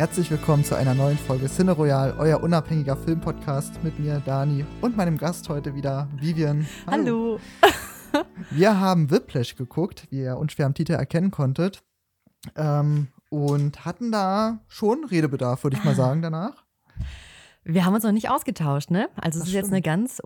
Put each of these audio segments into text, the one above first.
Herzlich willkommen zu einer neuen Folge Cine Royal, euer unabhängiger Filmpodcast mit mir, Dani, und meinem Gast heute wieder, Vivian. Hallo. Hallo. Wir haben Whiplash geguckt, wie ihr unschwer am Titel erkennen konntet. Ähm, und hatten da schon Redebedarf, würde ich mal sagen, danach. Wir haben uns noch nicht ausgetauscht, ne? Also es ist jetzt eine ganz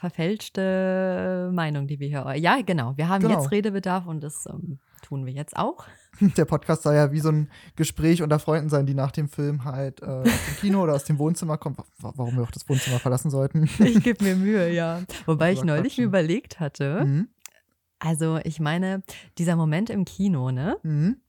unverfälschte Meinung, die wir hier. Ja, genau. Wir haben genau. jetzt Redebedarf und das ähm, tun wir jetzt auch. Der Podcast soll ja wie so ein Gespräch unter Freunden sein, die nach dem Film halt äh, aus dem Kino oder aus dem Wohnzimmer kommen. Warum wir auch das Wohnzimmer verlassen sollten. Ich gebe mir Mühe, ja. Wobei ich neulich mir überlegt hatte, mhm. also ich meine, dieser Moment im Kino, ne? Mhm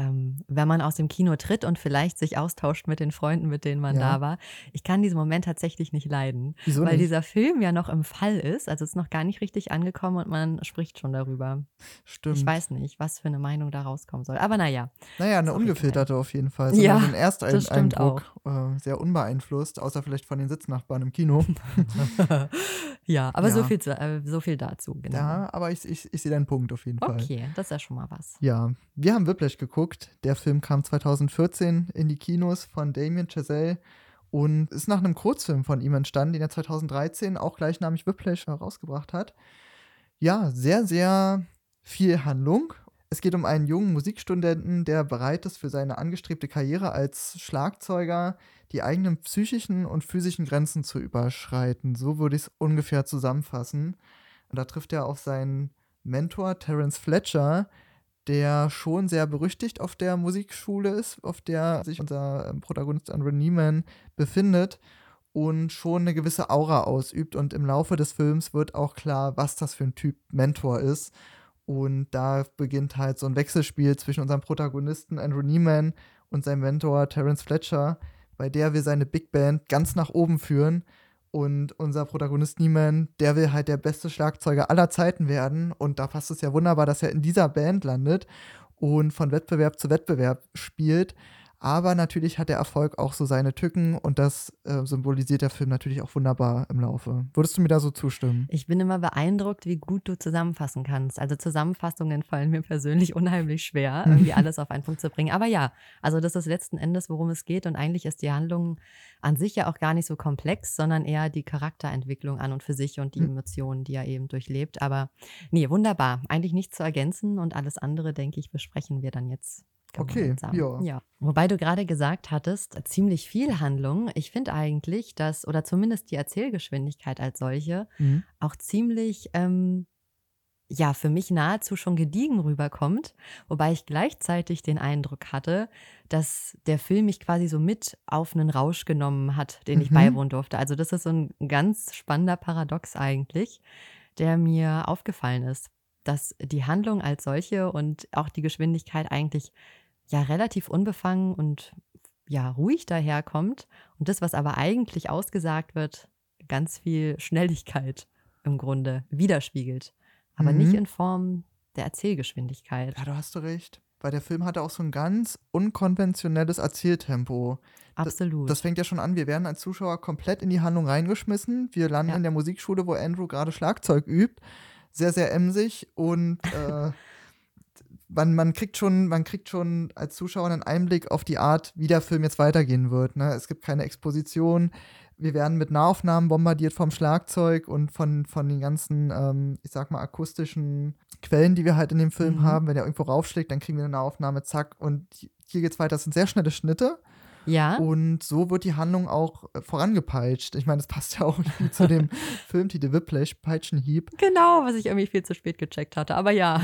ähm, wenn man aus dem Kino tritt und vielleicht sich austauscht mit den Freunden, mit denen man ja. da war. Ich kann diesen Moment tatsächlich nicht leiden, Wieso weil nicht? dieser Film ja noch im Fall ist. Also es ist noch gar nicht richtig angekommen und man spricht schon darüber. Stimmt. Ich weiß nicht, was für eine Meinung da rauskommen soll. Aber naja. Naja, eine ungefilterte auf jeden Fall. So ja, ein Ersteindruck äh, sehr unbeeinflusst, außer vielleicht von den Sitznachbarn im Kino. ja, aber ja. So, viel zu, äh, so viel dazu. Genau. Ja, aber ich, ich, ich sehe deinen Punkt auf jeden Fall. Okay, das ist ja schon mal was. Ja, wir haben Whiplash geguckt geguckt. Der Film kam 2014 in die Kinos von Damien Chazelle und ist nach einem Kurzfilm von ihm entstanden, den er 2013 auch gleichnamig Whiplash herausgebracht hat. Ja, sehr, sehr viel Handlung. Es geht um einen jungen Musikstudenten, der bereit ist, für seine angestrebte Karriere als Schlagzeuger die eigenen psychischen und physischen Grenzen zu überschreiten. So würde ich es ungefähr zusammenfassen. Und da trifft er auf seinen Mentor Terence Fletcher, der schon sehr berüchtigt auf der Musikschule ist, auf der sich unser ähm, Protagonist Andre Neiman befindet und schon eine gewisse Aura ausübt. Und im Laufe des Films wird auch klar, was das für ein Typ Mentor ist. Und da beginnt halt so ein Wechselspiel zwischen unserem Protagonisten Andrew Neiman und seinem Mentor Terence Fletcher, bei der wir seine Big Band ganz nach oben führen und unser Protagonist Nieman, der will halt der beste Schlagzeuger aller Zeiten werden. Und da passt es ja wunderbar, dass er in dieser Band landet und von Wettbewerb zu Wettbewerb spielt. Aber natürlich hat der Erfolg auch so seine Tücken und das äh, symbolisiert der Film natürlich auch wunderbar im Laufe. Würdest du mir da so zustimmen? Ich bin immer beeindruckt, wie gut du zusammenfassen kannst. Also Zusammenfassungen fallen mir persönlich unheimlich schwer, irgendwie alles auf einen Punkt zu bringen. Aber ja, also das ist letzten Endes, worum es geht und eigentlich ist die Handlung an sich ja auch gar nicht so komplex, sondern eher die Charakterentwicklung an und für sich und die hm. Emotionen, die er eben durchlebt. Aber nee, wunderbar. Eigentlich nichts zu ergänzen und alles andere, denke ich, besprechen wir dann jetzt Okay, ja. ja. Wobei du gerade gesagt hattest, ziemlich viel Handlung. Ich finde eigentlich, dass, oder zumindest die Erzählgeschwindigkeit als solche, mhm. auch ziemlich, ähm, ja, für mich nahezu schon gediegen rüberkommt. Wobei ich gleichzeitig den Eindruck hatte, dass der Film mich quasi so mit auf einen Rausch genommen hat, den mhm. ich beiwohnen durfte. Also, das ist so ein ganz spannender Paradox eigentlich, der mir aufgefallen ist dass die Handlung als solche und auch die Geschwindigkeit eigentlich ja relativ unbefangen und ja ruhig daherkommt und das, was aber eigentlich ausgesagt wird, ganz viel Schnelligkeit im Grunde widerspiegelt, aber mhm. nicht in Form der Erzählgeschwindigkeit. Ja, du hast du recht. Weil der Film hatte auch so ein ganz unkonventionelles Erzähltempo. Absolut. Das, das, fängt ja schon an. Wir werden als Zuschauer komplett in die Handlung reingeschmissen. Wir landen ja. in der Musikschule, wo Andrew gerade Schlagzeug übt. Sehr, sehr emsig und äh, man, man, kriegt schon, man kriegt schon als Zuschauer einen Einblick auf die Art, wie der Film jetzt weitergehen wird. Ne? Es gibt keine Exposition. Wir werden mit Nahaufnahmen bombardiert vom Schlagzeug und von, von den ganzen, ähm, ich sag mal, akustischen Quellen, die wir halt in dem Film mhm. haben. Wenn er irgendwo raufschlägt, dann kriegen wir eine Nahaufnahme, zack. Und hier geht's weiter. Das sind sehr schnelle Schnitte. Ja. Und so wird die Handlung auch äh, vorangepeitscht. Ich meine, das passt ja auch zu dem Filmtitel Whiplash, Peitschenhieb. Genau, was ich irgendwie viel zu spät gecheckt hatte, aber ja.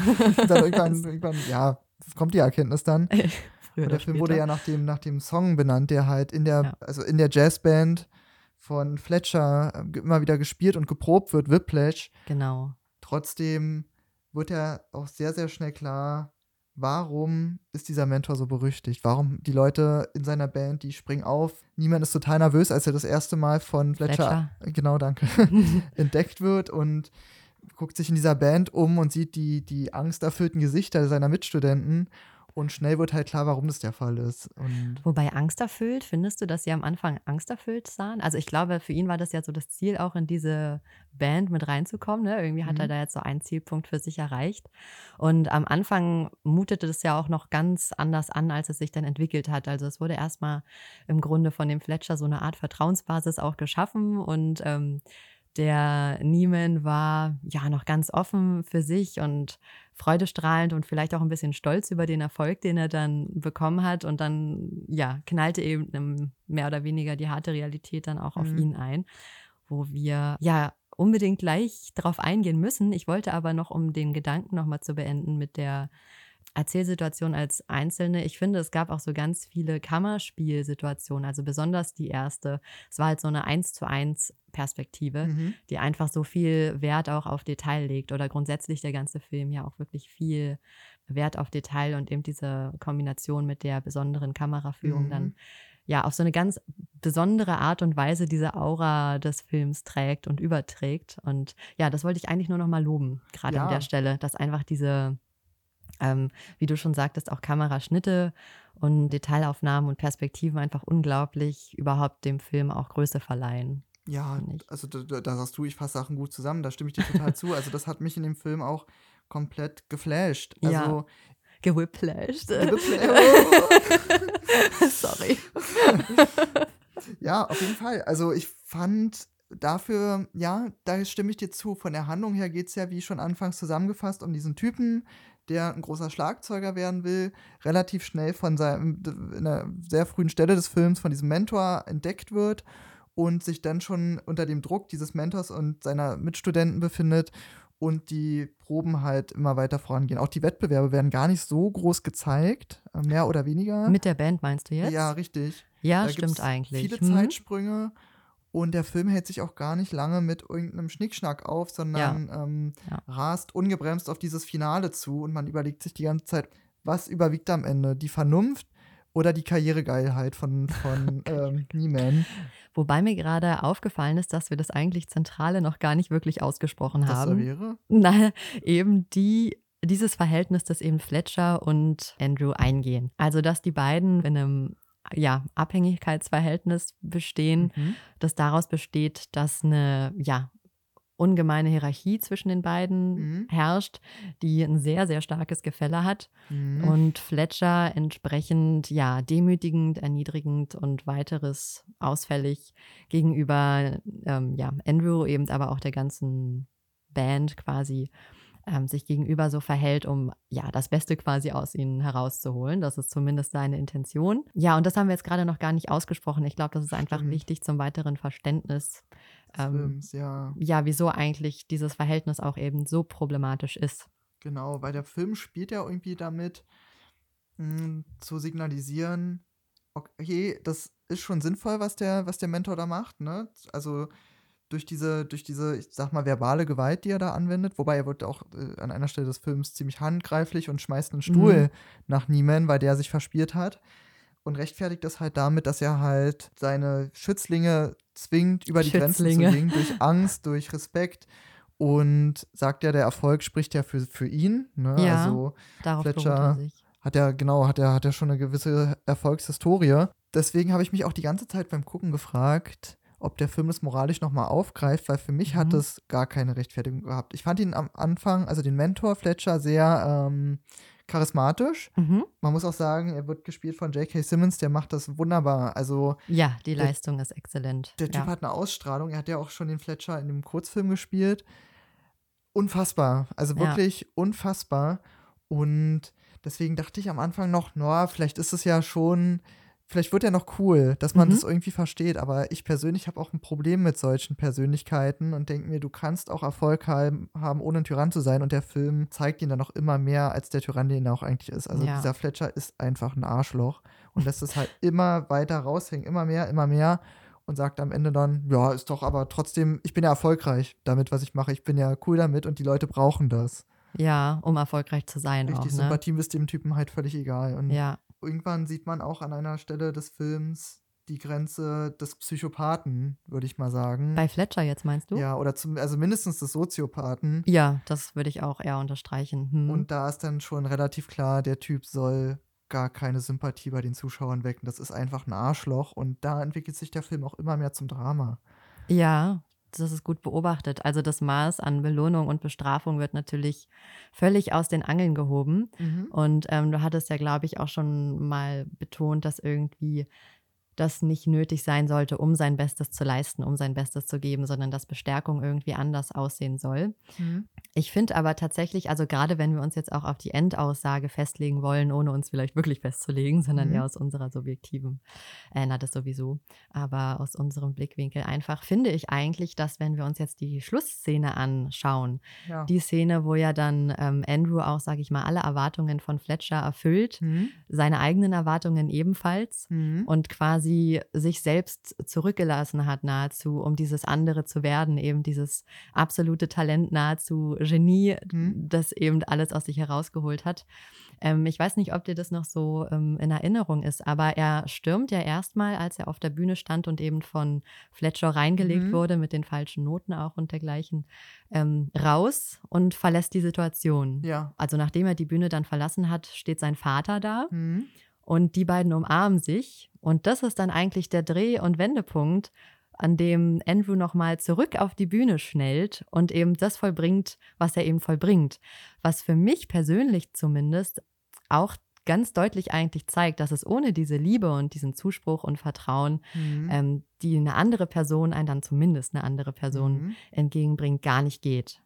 dann irgendwann, irgendwann, ja, kommt die Erkenntnis dann. Früher der Film wurde ja nach dem, nach dem Song benannt, der halt in der, ja. also in der Jazzband von Fletcher äh, immer wieder gespielt und geprobt wird, Whiplash. Genau. Trotzdem wird ja auch sehr, sehr schnell klar, warum ist dieser Mentor so berüchtigt? Warum die Leute in seiner Band, die springen auf. Niemand ist total nervös, als er das erste Mal von Fletcher, Fletcher. genau, danke, entdeckt wird und guckt sich in dieser Band um und sieht die, die angsterfüllten Gesichter seiner Mitstudenten Und schnell wird halt klar, warum das der Fall ist. Und Wobei angsterfüllt, findest du, dass sie am Anfang angsterfüllt sahen? Also ich glaube, für ihn war das ja so das Ziel, auch in diese Band mit reinzukommen. Ne? Irgendwie hat er mhm. da jetzt so einen Zielpunkt für sich erreicht. Und am Anfang mutete das ja auch noch ganz anders an, als es sich dann entwickelt hat. Also es wurde erstmal im Grunde von dem Fletcher so eine Art Vertrauensbasis auch geschaffen und ähm, der Nieman war ja noch ganz offen für sich und freudestrahlend und vielleicht auch ein bisschen stolz über den Erfolg, den er dann bekommen hat. Und dann, ja, knallte eben mehr oder weniger die harte Realität dann auch auf Mhm. ihn ein, wo wir ja unbedingt gleich darauf eingehen müssen. Ich wollte aber noch, um den Gedanken nochmal zu beenden mit der Erzählsituation als einzelne. Ich finde, es gab auch so ganz viele Kammerspielsituationen, also besonders die erste. Es war halt so eine Eins zu eins Perspektive, Mhm. die einfach so viel Wert auch auf Detail legt oder grundsätzlich der ganze Film ja auch wirklich viel Wert auf Detail und eben diese Kombination mit der besonderen Kameraführung Mhm. dann ja auf so eine ganz besondere Art und Weise diese Aura des Films trägt und überträgt. Und ja, das wollte ich eigentlich nur noch mal loben, gerade an Ja. der Stelle, dass einfach diese ähm, wie du schon sagtest, auch Kameraschnitte und Detailaufnahmen und Perspektiven einfach unglaublich überhaupt dem Film auch Größe verleihen. Ja, also da, da sagst du, ich fasse Sachen gut zusammen, da stimme ich dir total zu. Also das hat mich in dem Film auch komplett geflasht. Ja. Also Gewhipplashed. Gewhippla- Sorry. ja, auf jeden Fall. Also ich fand dafür, ja, da stimme ich dir zu. Von der Handlung her geht es ja, wie schon anfangs zusammengefasst, um diesen Typen, der ein großer Schlagzeuger werden will, relativ schnell von seinem, in einer sehr frühen Stelle des Films von diesem Mentor entdeckt wird und sich dann schon unter dem Druck dieses Mentors und seiner Mitstudenten befindet und die Proben halt immer weiter vorangehen. Auch die Wettbewerbe werden gar nicht so groß gezeigt, äh, mehr oder weniger. Mit der Band meinst du jetzt? Ja, richtig. Ja, Da stimmt eigentlich. Viele Hm? Zeitsprünge und der Film hält sich auch gar nicht lange mit irgendeinem Schnickschnack auf, sondern ähm, Ja. rast ungebremst auf dieses Finale zu und man überlegt sich die ganze Zeit, was überwiegt am Ende? Die Vernunft oder die Karrieregeilheit von, von ähm, Nieman? Wobei mir gerade aufgefallen ist, dass wir das eigentlich Zentrale noch gar nicht wirklich ausgesprochen Das haben. wäre? Na, eben die, dieses Verhältnis, das eben Fletcher und Andrew eingehen. Also, dass die beiden in einem ja, Abhängigkeitsverhältnis bestehen, Mhm. das daraus besteht, dass eine ja, ungemeine Hierarchie zwischen den beiden Mhm. herrscht, die ein sehr, sehr starkes Gefälle hat. Mhm. Und Fletcher entsprechend ja demütigend, erniedrigend und weiteres ausfällig gegenüber ähm, ja, Andrew, eben aber auch der ganzen Band quasi ähm, sich gegenüber so verhält, um ja das Beste quasi aus ihnen herauszuholen. Das ist zumindest seine Intention. Ja, und das haben wir jetzt gerade noch gar nicht ausgesprochen. Ich glaube, das ist einfach Stimmt. wichtig zum weiteren Verständnis. Des ähm, Films, ja. Ja, wieso eigentlich dieses Verhältnis auch eben so problematisch ist. Genau, weil der Film spielt ja irgendwie damit, mh, zu signalisieren, okay, das ist schon sinnvoll, was der, was der Mentor da macht, ne? Also durch diese, durch diese, ich sag mal, verbale Gewalt, die er da anwendet, wobei er wird auch äh, an einer Stelle des Films ziemlich handgreiflich und schmeißt einen Stuhl Mhm. nach Nieman, weil der sich verspielt hat. Und rechtfertigt das halt damit, dass er halt seine Schützlinge zwingt, über die Grenzen zu gehen, durch Angst, durch Respekt. Und sagt ja, der Erfolg spricht ja für, für ihn. Ne? Ja. Also Darauf Fletcher er hat er, genau, hat er, hat er schon eine gewisse Erfolgshistorie. Deswegen habe ich mich auch die ganze Zeit beim Gucken gefragt, ob der Film das moralisch nochmal aufgreift, weil für mich hat Mhm. es gar keine Rechtfertigung gehabt. Ich fand ihn am Anfang, also den Mentor Fletcher, sehr ähm, charismatisch. Mhm. Man muss auch sagen, er wird gespielt von J.K. Simmons, der macht das wunderbar. Also Ja, die Der- Leistung ist exzellent. der Typ ja. hat eine Ausstrahlung. Er hat ja auch schon den Fletcher in dem Kurzfilm gespielt. Unfassbar. Also Ja. wirklich unfassbar. Und deswegen dachte ich am Anfang noch, na, vielleicht ist es ja schon, vielleicht wird er noch cool, dass man Mhm. das irgendwie versteht. Aber ich persönlich habe auch ein Problem mit solchen Persönlichkeiten und denke mir, du kannst auch Erfolg haben, haben, ohne ein Tyrann zu sein. Und der Film zeigt ihn dann noch immer mehr als der Tyrann, den er auch eigentlich ist. Also Ja. dieser Fletcher ist einfach ein Arschloch und lässt es halt immer weiter raushängen, immer mehr, immer mehr und sagt am Ende dann, ja, ist doch aber trotzdem, ich bin ja erfolgreich damit, was ich mache. Ich bin ja cool damit und die Leute brauchen das. ja, um erfolgreich zu sein Richtig, auch. Ne? Sympathie ist dem Typen halt völlig egal. Und Ja, irgendwann sieht man auch an einer Stelle des Films die Grenze des Psychopathen, würde ich mal sagen. bei Fletcher jetzt meinst du? ja, oder zum, also mindestens des Soziopathen. Ja, das würde ich auch eher unterstreichen. Hm. Und da ist dann schon relativ klar, der Typ soll gar keine Sympathie bei den Zuschauern wecken. Das ist einfach ein Arschloch und da entwickelt sich der Film auch immer mehr zum Drama. Ja, das ist gut beobachtet. Also das Maß an Belohnung und Bestrafung wird natürlich völlig aus den Angeln gehoben. Mhm. Und ähm, du hattest ja, glaube ich, auch schon mal betont, dass irgendwie das nicht nötig sein sollte, um sein Bestes zu leisten, um sein Bestes zu geben, sondern dass Bestärkung irgendwie anders aussehen soll. Mhm. Ich finde aber tatsächlich, also gerade wenn wir uns jetzt auch auf die Endaussage festlegen wollen, ohne uns vielleicht wirklich festzulegen, sondern mhm. eher aus unserer subjektiven, äh, na das sowieso, aber aus unserem Blickwinkel einfach, finde ich eigentlich, dass wenn wir uns jetzt die Schlussszene anschauen, ja. die Szene, wo ja dann ähm, Andrew auch, sage ich mal, alle Erwartungen von Fletcher erfüllt, mhm. seine eigenen Erwartungen ebenfalls mhm. und quasi quasi sich selbst zurückgelassen hat, nahezu, um dieses andere zu werden, eben dieses absolute Talent, nahezu Genie, mhm. das eben alles aus sich herausgeholt hat. Ähm, ich weiß nicht, ob dir das noch so ähm, in Erinnerung ist, aber er stürmt ja erstmal, als er auf der Bühne stand und eben von Fletcher reingelegt mhm. wurde, mit den falschen Noten auch und dergleichen, ähm, raus und verlässt die Situation. Ja. Also nachdem er die Bühne dann verlassen hat, steht sein Vater da. Mhm. Und die beiden umarmen sich. Und das ist dann eigentlich der Dreh- und Wendepunkt, an dem Andrew nochmal zurück auf die Bühne schnellt und eben das vollbringt, was er eben vollbringt. Was für mich persönlich zumindest auch ganz deutlich eigentlich zeigt, dass es ohne diese Liebe und diesen Zuspruch und Vertrauen, mhm. ähm, die eine andere Person, ein dann zumindest eine andere Person mhm. entgegenbringt, gar nicht geht.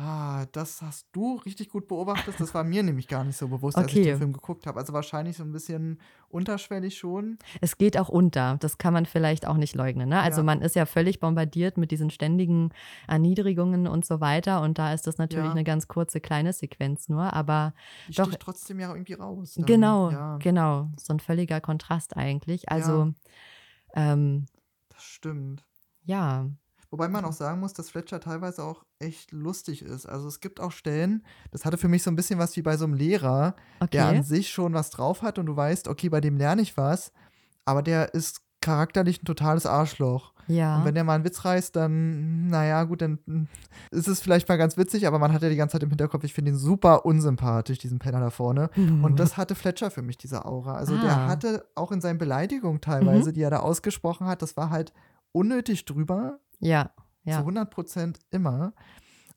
Ah, das hast du richtig gut beobachtet. Das war mir nämlich gar nicht so bewusst, als ich den Film geguckt habe. Also wahrscheinlich so ein bisschen unterschwellig schon. Es geht auch unter. Das kann man vielleicht auch nicht leugnen. Ne? Also Ja. man ist ja völlig bombardiert mit diesen ständigen Erniedrigungen und so weiter. Und da ist das natürlich Ja. eine ganz kurze kleine Sequenz nur. Aber Die doch, trotzdem ja irgendwie raus. Dann. genau, Ja, genau. So ein völliger Kontrast eigentlich. Also, ähm, das stimmt. ja. Wobei man auch sagen muss, dass Fletcher teilweise auch echt lustig ist. Also es gibt auch Stellen, das hatte für mich so ein bisschen was wie bei so einem Lehrer, okay. der an sich schon was drauf hat und du weißt, okay, bei dem lerne ich was, aber der ist charakterlich ein totales Arschloch. Ja. Und wenn der mal einen Witz reißt, dann, naja, gut, dann ist es vielleicht mal ganz witzig, aber man hat ja die ganze Zeit im Hinterkopf, ich finde ihn super unsympathisch, diesen Penner da vorne. Mhm. Und das hatte Fletcher für mich, diese Aura. Also ah. der hatte auch in seinen Beleidigungen teilweise, mhm. die er da ausgesprochen hat, das war halt unnötig drüber. Ja. ja. Zu 100 Prozent immer.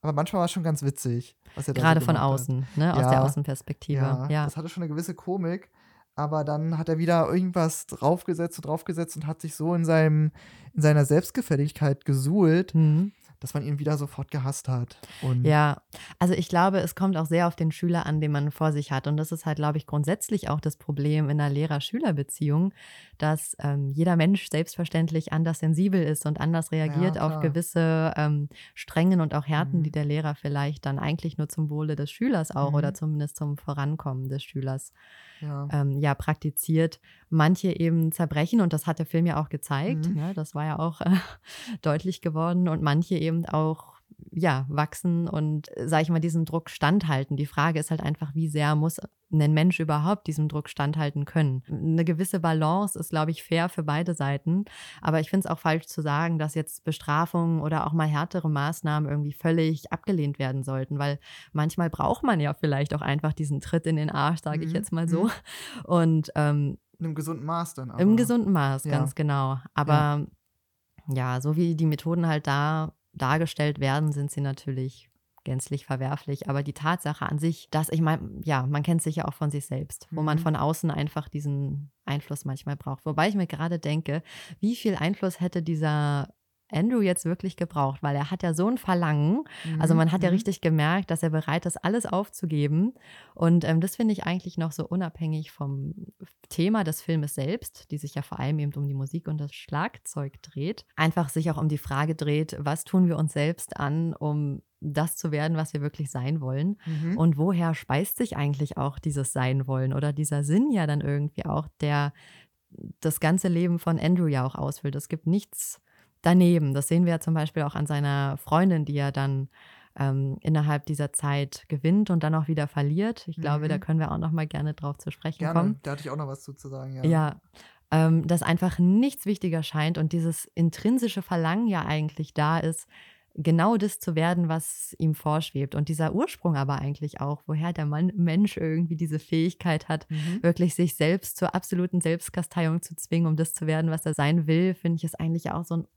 Aber manchmal war es schon ganz witzig. Gerade so von außen, ne? aus ja, der Außenperspektive. Ja, ja, das hatte schon eine gewisse Komik. Aber dann hat er wieder irgendwas draufgesetzt und draufgesetzt und hat sich so in, seinem, in seiner Selbstgefälligkeit gesuhlt, mhm dass man ihn wieder sofort gehasst hat. Und ja, also ich glaube, es kommt auch sehr auf den Schüler an, den man vor sich hat. Und das ist halt, glaube ich, grundsätzlich auch das Problem in einer Lehrer-Schüler-Beziehung, dass ähm, jeder Mensch selbstverständlich anders sensibel ist und anders reagiert ja, auf gewisse ähm, Strengen und auch Härten, mhm. die der Lehrer vielleicht dann eigentlich nur zum Wohle des Schülers auch mhm. oder zumindest zum Vorankommen des Schülers ja. Ähm, ja praktiziert. Manche eben zerbrechen und das hat der Film ja auch gezeigt. Mhm. Ne? Das war ja auch äh, deutlich geworden und manche eben auch ja, wachsen und, äh, sage ich mal, diesem Druck standhalten. Die Frage ist halt einfach, wie sehr muss ein Mensch überhaupt diesem Druck standhalten können? Eine gewisse Balance ist, glaube ich, fair für beide Seiten. Aber ich finde es auch falsch zu sagen, dass jetzt Bestrafungen oder auch mal härtere Maßnahmen irgendwie völlig abgelehnt werden sollten, weil manchmal braucht man ja vielleicht auch einfach diesen Tritt in den Arsch, sage ich mhm. jetzt mal so. Mhm. Und ähm, in einem gesunden Maß dann. Aber. Im gesunden Maß, ja. ganz genau. Aber ja. ja, so wie die Methoden halt da dargestellt werden, sind sie natürlich gänzlich verwerflich. Aber die Tatsache an sich, dass ich meine, ja, man kennt sich ja auch von sich selbst, wo mhm. man von außen einfach diesen Einfluss manchmal braucht. Wobei ich mir gerade denke, wie viel Einfluss hätte dieser Andrew jetzt wirklich gebraucht, weil er hat ja so ein Verlangen. Mhm. Also man hat ja mhm. richtig gemerkt, dass er bereit ist, alles aufzugeben. Und ähm, das finde ich eigentlich noch so unabhängig vom Thema des Filmes selbst, die sich ja vor allem eben um die Musik und das Schlagzeug dreht. Einfach sich auch um die Frage dreht, was tun wir uns selbst an, um das zu werden, was wir wirklich sein wollen. Mhm. Und woher speist sich eigentlich auch dieses Sein wollen oder dieser Sinn ja dann irgendwie auch, der das ganze Leben von Andrew ja auch ausfüllt. Es gibt nichts daneben. Das sehen wir ja zum Beispiel auch an seiner Freundin, die er dann ähm, innerhalb dieser Zeit gewinnt und dann auch wieder verliert. Ich glaube, mhm. da können wir auch noch mal gerne drauf zu sprechen gerne. kommen. Da hatte ich auch noch was zu, zu sagen. Ja, ja ähm, dass einfach nichts wichtiger scheint und dieses intrinsische Verlangen ja eigentlich da ist, genau das zu werden, was ihm vorschwebt. Und dieser Ursprung aber eigentlich auch, woher der Mann, Mensch irgendwie diese Fähigkeit hat, mhm. wirklich sich selbst zur absoluten Selbstkasteiung zu zwingen, um das zu werden, was er sein will, finde ich, ist eigentlich auch so ein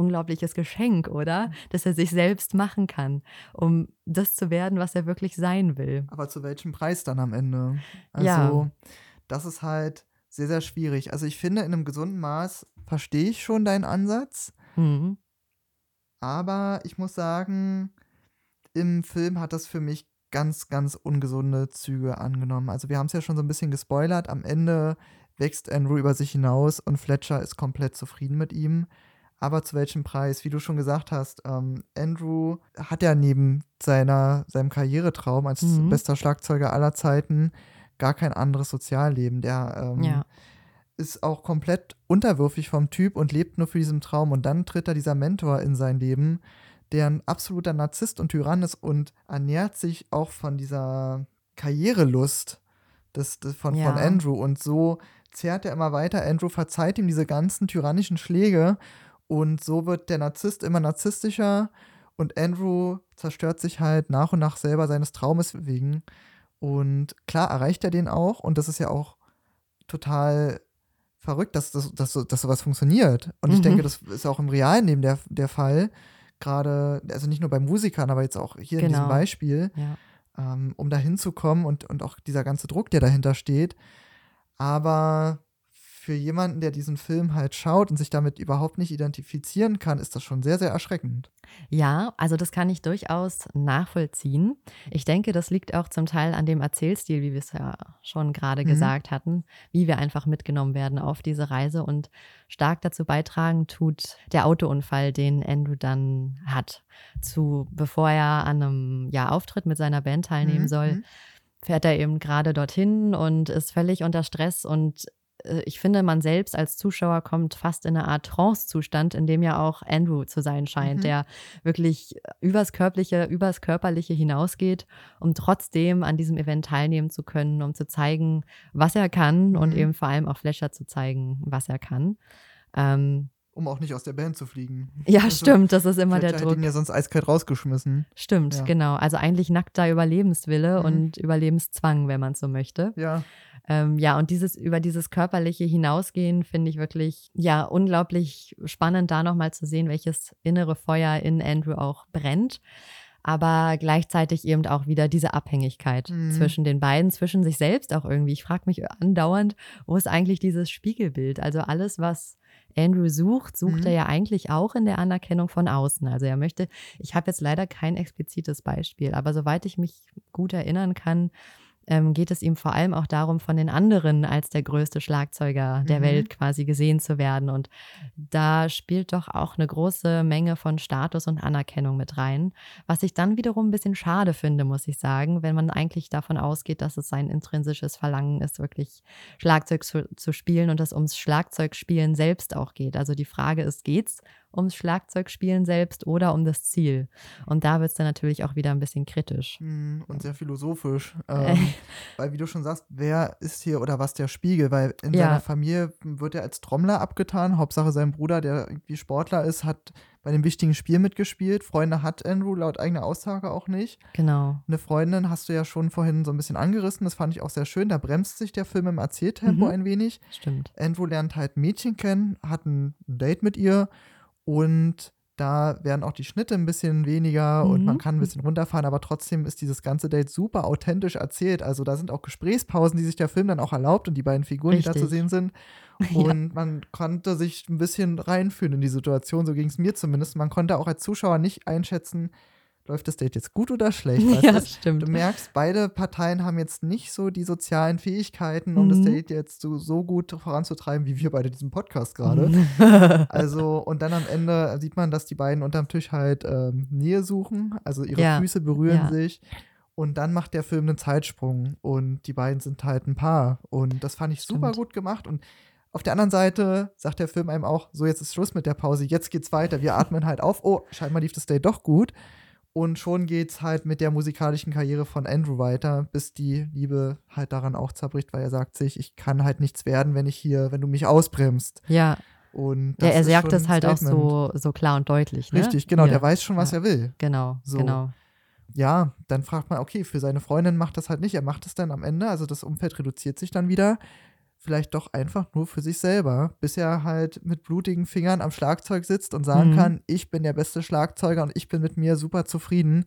unglaubliches Geschenk, oder? Mhm. Dass er sich selbst machen kann, um das zu werden, was er wirklich sein will. Aber zu welchem Preis dann am Ende? Also, ja. das ist halt sehr, sehr schwierig. Also, ich finde, in einem gesunden Maß verstehe ich schon deinen Ansatz. Mhm. Aber ich muss sagen, im Film hat das für mich ganz, ganz ungesunde Züge angenommen. Also, wir haben es ja schon so ein bisschen gespoilert. Am Ende wächst Andrew über sich hinaus und Fletcher ist komplett zufrieden mit ihm. Aber zu welchem Preis? Wie du schon gesagt hast, ähm, Andrew hat ja neben seiner, seinem Karrieretraum als mhm. bester Schlagzeuger aller Zeiten gar kein anderes Sozialleben. Der ähm, ja. ist auch komplett unterwürfig vom Typ und lebt nur für diesen Traum. Und dann tritt da dieser Mentor in sein Leben, der ein absoluter Narzisst und Tyrann ist und ernährt sich auch von dieser Karrierelust des, des von, ja. von Andrew. Und so zehrt er immer weiter. Andrew verzeiht ihm diese ganzen tyrannischen Schläge und so wird der Narzisst immer narzisstischer und Andrew zerstört sich halt nach und nach selber seines Traumes wegen. Und klar erreicht er den auch und das ist ja auch total verrückt, dass, dass, dass, dass sowas funktioniert. Und ich mhm. denke, das ist auch im realen Leben der, der Fall. Gerade, also nicht nur bei Musikern, aber jetzt auch hier genau. in diesem genau. Beispiel, ja. ähm, um da hinzukommen und, und auch dieser ganze Druck, der dahinter steht. Aber für jemanden, der diesen Film halt schaut und sich damit überhaupt nicht identifizieren kann, ist das schon sehr, sehr erschreckend. Ja, also das kann ich durchaus nachvollziehen. Ich denke, das liegt auch zum Teil an dem Erzählstil, wie wir es ja schon gerade mhm. gesagt hatten, wie wir einfach mitgenommen werden auf diese Reise und stark dazu beitragen tut der Autounfall, den Andrew dann hat. Zu, bevor er an einem ja, Auftritt mit seiner Band teilnehmen mhm. soll, mhm. fährt er eben gerade dorthin und ist völlig unter Stress und ich finde, man selbst als Zuschauer kommt fast in eine Art Trance-Zustand, in dem ja auch Andrew zu sein scheint, mhm. der wirklich übers Körperliche, übers Körperliche hinausgeht, um trotzdem an diesem Event teilnehmen zu können, um zu zeigen, was er kann mhm. und eben vor allem auch Fletcher zu zeigen, was er kann. Ähm, um auch nicht aus der Band zu fliegen. Ja, also, stimmt, das ist immer der Druck. ihn ja sonst eiskalt rausgeschmissen. Stimmt, ja. genau. Also eigentlich nackter Überlebenswille mhm. und Überlebenszwang, wenn man so möchte. Ja. Ähm, ja, und dieses über dieses körperliche hinausgehen finde ich wirklich ja unglaublich spannend, da nochmal zu sehen, welches innere Feuer in Andrew auch brennt. Aber gleichzeitig eben auch wieder diese Abhängigkeit mhm. zwischen den beiden, zwischen sich selbst auch irgendwie. Ich frage mich andauernd, wo ist eigentlich dieses Spiegelbild? Also alles, was Andrew sucht, sucht mhm. er ja eigentlich auch in der Anerkennung von außen. Also er möchte, ich habe jetzt leider kein explizites Beispiel, aber soweit ich mich gut erinnern kann, ähm, geht es ihm vor allem auch darum, von den anderen als der größte Schlagzeuger der mhm. Welt quasi gesehen zu werden. Und da spielt doch auch eine große Menge von Status und Anerkennung mit rein, was ich dann wiederum ein bisschen schade finde, muss ich sagen, wenn man eigentlich davon ausgeht, dass es sein intrinsisches Verlangen ist, wirklich Schlagzeug zu, zu spielen und es ums Schlagzeugspielen selbst auch geht. Also die Frage ist, geht's ums Schlagzeugspielen selbst oder um das Ziel. Und da wird es dann natürlich auch wieder ein bisschen kritisch. Hm, und sehr philosophisch. Ähm, weil, wie du schon sagst, wer ist hier oder was der Spiegel? Weil in ja. seiner Familie wird er als Trommler abgetan. Hauptsache sein Bruder, der irgendwie Sportler ist, hat bei dem wichtigen Spiel mitgespielt. Freunde hat Andrew laut eigener Aussage auch nicht. Genau. Eine Freundin hast du ja schon vorhin so ein bisschen angerissen. Das fand ich auch sehr schön. Da bremst sich der Film im Erzähltempo mhm. ein wenig. Stimmt. Andrew lernt halt Mädchen kennen, hat ein Date mit ihr und da werden auch die Schnitte ein bisschen weniger mhm. und man kann ein bisschen runterfahren, aber trotzdem ist dieses ganze Date super authentisch erzählt. Also da sind auch Gesprächspausen, die sich der Film dann auch erlaubt und die beiden Figuren, Richtig. die da zu sehen sind. Und ja. man konnte sich ein bisschen reinfühlen in die Situation, so ging es mir zumindest. Man konnte auch als Zuschauer nicht einschätzen, läuft das Date jetzt gut oder schlecht? ja, das stimmt. Du merkst, beide Parteien haben jetzt nicht so die sozialen Fähigkeiten, um mhm. das Date jetzt so, so gut voranzutreiben, wie wir beide diesen Podcast gerade. also, und dann am Ende sieht man, dass die beiden unterm Tisch halt ähm, Nähe suchen, also ihre ja. Füße berühren ja. sich. Und dann macht der Film einen Zeitsprung und die beiden sind halt ein Paar. Und das fand ich Stimmt. super gut gemacht. Und auf der anderen Seite sagt der Film einem auch, so jetzt ist Schluss mit der Pause, jetzt geht's weiter. Wir atmen halt auf. Oh, scheinbar lief das Date doch gut. Und schon geht's halt mit der musikalischen Karriere von Andrew weiter, bis die Liebe halt daran auch zerbricht, weil er sagt sich, ich kann halt nichts werden, wenn ich hier, wenn du mich ausbremst. Ja. Und ja, er sagt ein halt auch so, so klar und deutlich. Ne? Richtig, genau, Ja, der weiß schon, was ja. er will. Genau, So. genau. Ja, dann fragt man, okay, für seine Freundin macht das halt nicht. Er macht es dann am Ende, also das Umfeld reduziert sich dann wieder. Vielleicht doch einfach nur für sich selber, bis er halt mit blutigen Fingern am Schlagzeug sitzt und sagen Mhm. kann, ich bin der beste Schlagzeuger und ich bin mit mir super zufrieden.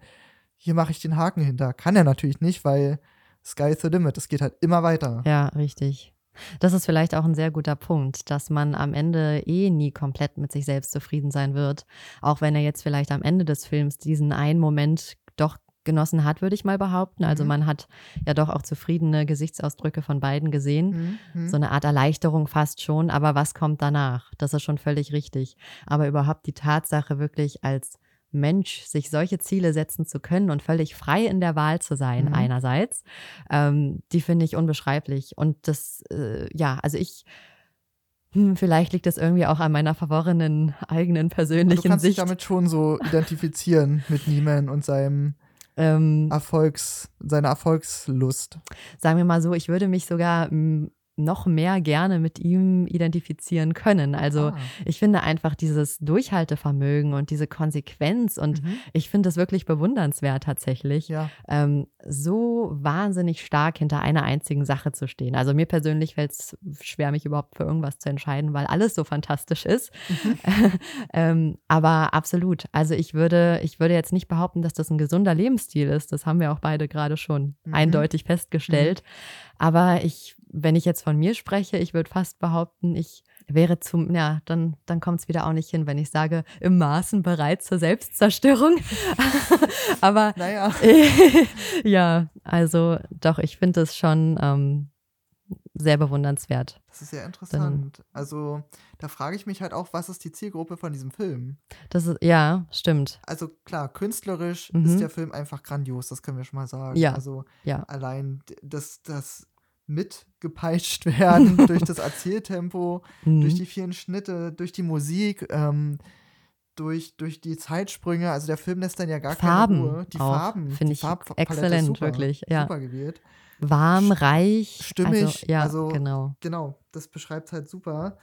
Hier mache ich den Haken hinter. Kann er natürlich nicht, weil Sky is the limit. Es geht halt immer weiter. Ja, richtig. Das ist vielleicht auch ein sehr guter Punkt, dass man am Ende eh nie komplett mit sich selbst zufrieden sein wird. Auch wenn er jetzt vielleicht am Ende des Films diesen einen Moment doch genossen hat, würde ich mal behaupten. Also Mhm. man hat ja doch auch zufriedene Gesichtsausdrücke von beiden gesehen. Mhm. Mhm. So eine Art Erleichterung fast schon, aber was kommt danach? Das ist schon völlig richtig. Aber überhaupt die Tatsache, wirklich als Mensch sich solche Ziele setzen zu können und völlig frei in der Wahl zu sein, Mhm. einerseits, ähm, die finde ich unbeschreiblich. Und das, äh, ja, also ich, hm, vielleicht liegt es irgendwie auch an meiner verworrenen eigenen Und du persönlichen kannst dich Sicht. damit schon so identifizieren mit Neiman und seinem Ähm, Erfolgs, seiner Erfolgslust. sagen wir mal so, ich würde mich sogar mm, noch mehr gerne mit ihm identifizieren können. Also Ah. ich finde einfach dieses Durchhaltevermögen und diese Konsequenz und Mhm. ich finde es wirklich bewundernswert tatsächlich, Ja. ähm, so wahnsinnig stark hinter einer einzigen Sache zu stehen. Also mir persönlich fällt es schwer, mich überhaupt für irgendwas zu entscheiden, weil alles so fantastisch ist. Mhm. ähm, aber absolut. Also ich würde, ich würde jetzt nicht behaupten, dass das ein gesunder Lebensstil ist. Das haben wir auch beide gerade schon Mhm. eindeutig festgestellt. Aber ich, wenn ich jetzt von mir spreche, ich würde fast behaupten, ich wäre zum, ja, dann, dann kommt es wieder auch nicht hin, wenn ich sage, im Maßen bereit zur Selbstzerstörung. Aber Naja. ja, also doch, ich finde es schon ähm, sehr bewundernswert. Das ist ja interessant. Also, da frage ich mich halt auch, was ist die Zielgruppe von diesem Film? Das ist, ja, stimmt. Also klar, künstlerisch Mhm. ist der Film einfach grandios, das können wir schon mal sagen. Ja. Also Ja. allein das, das mitgepeitscht werden durch das Erzähltempo, Mhm. durch die vielen Schnitte, durch die Musik, ähm, durch, durch die Zeitsprünge. Also der Film lässt dann ja gar Farben keine Ruhe. Die auch, Farben, finde ich exzellent, super, wirklich, ja. Super gewählt. Warm, reich. stimmig, Also, ja, also- genau. Genau, das beschreibt halt super.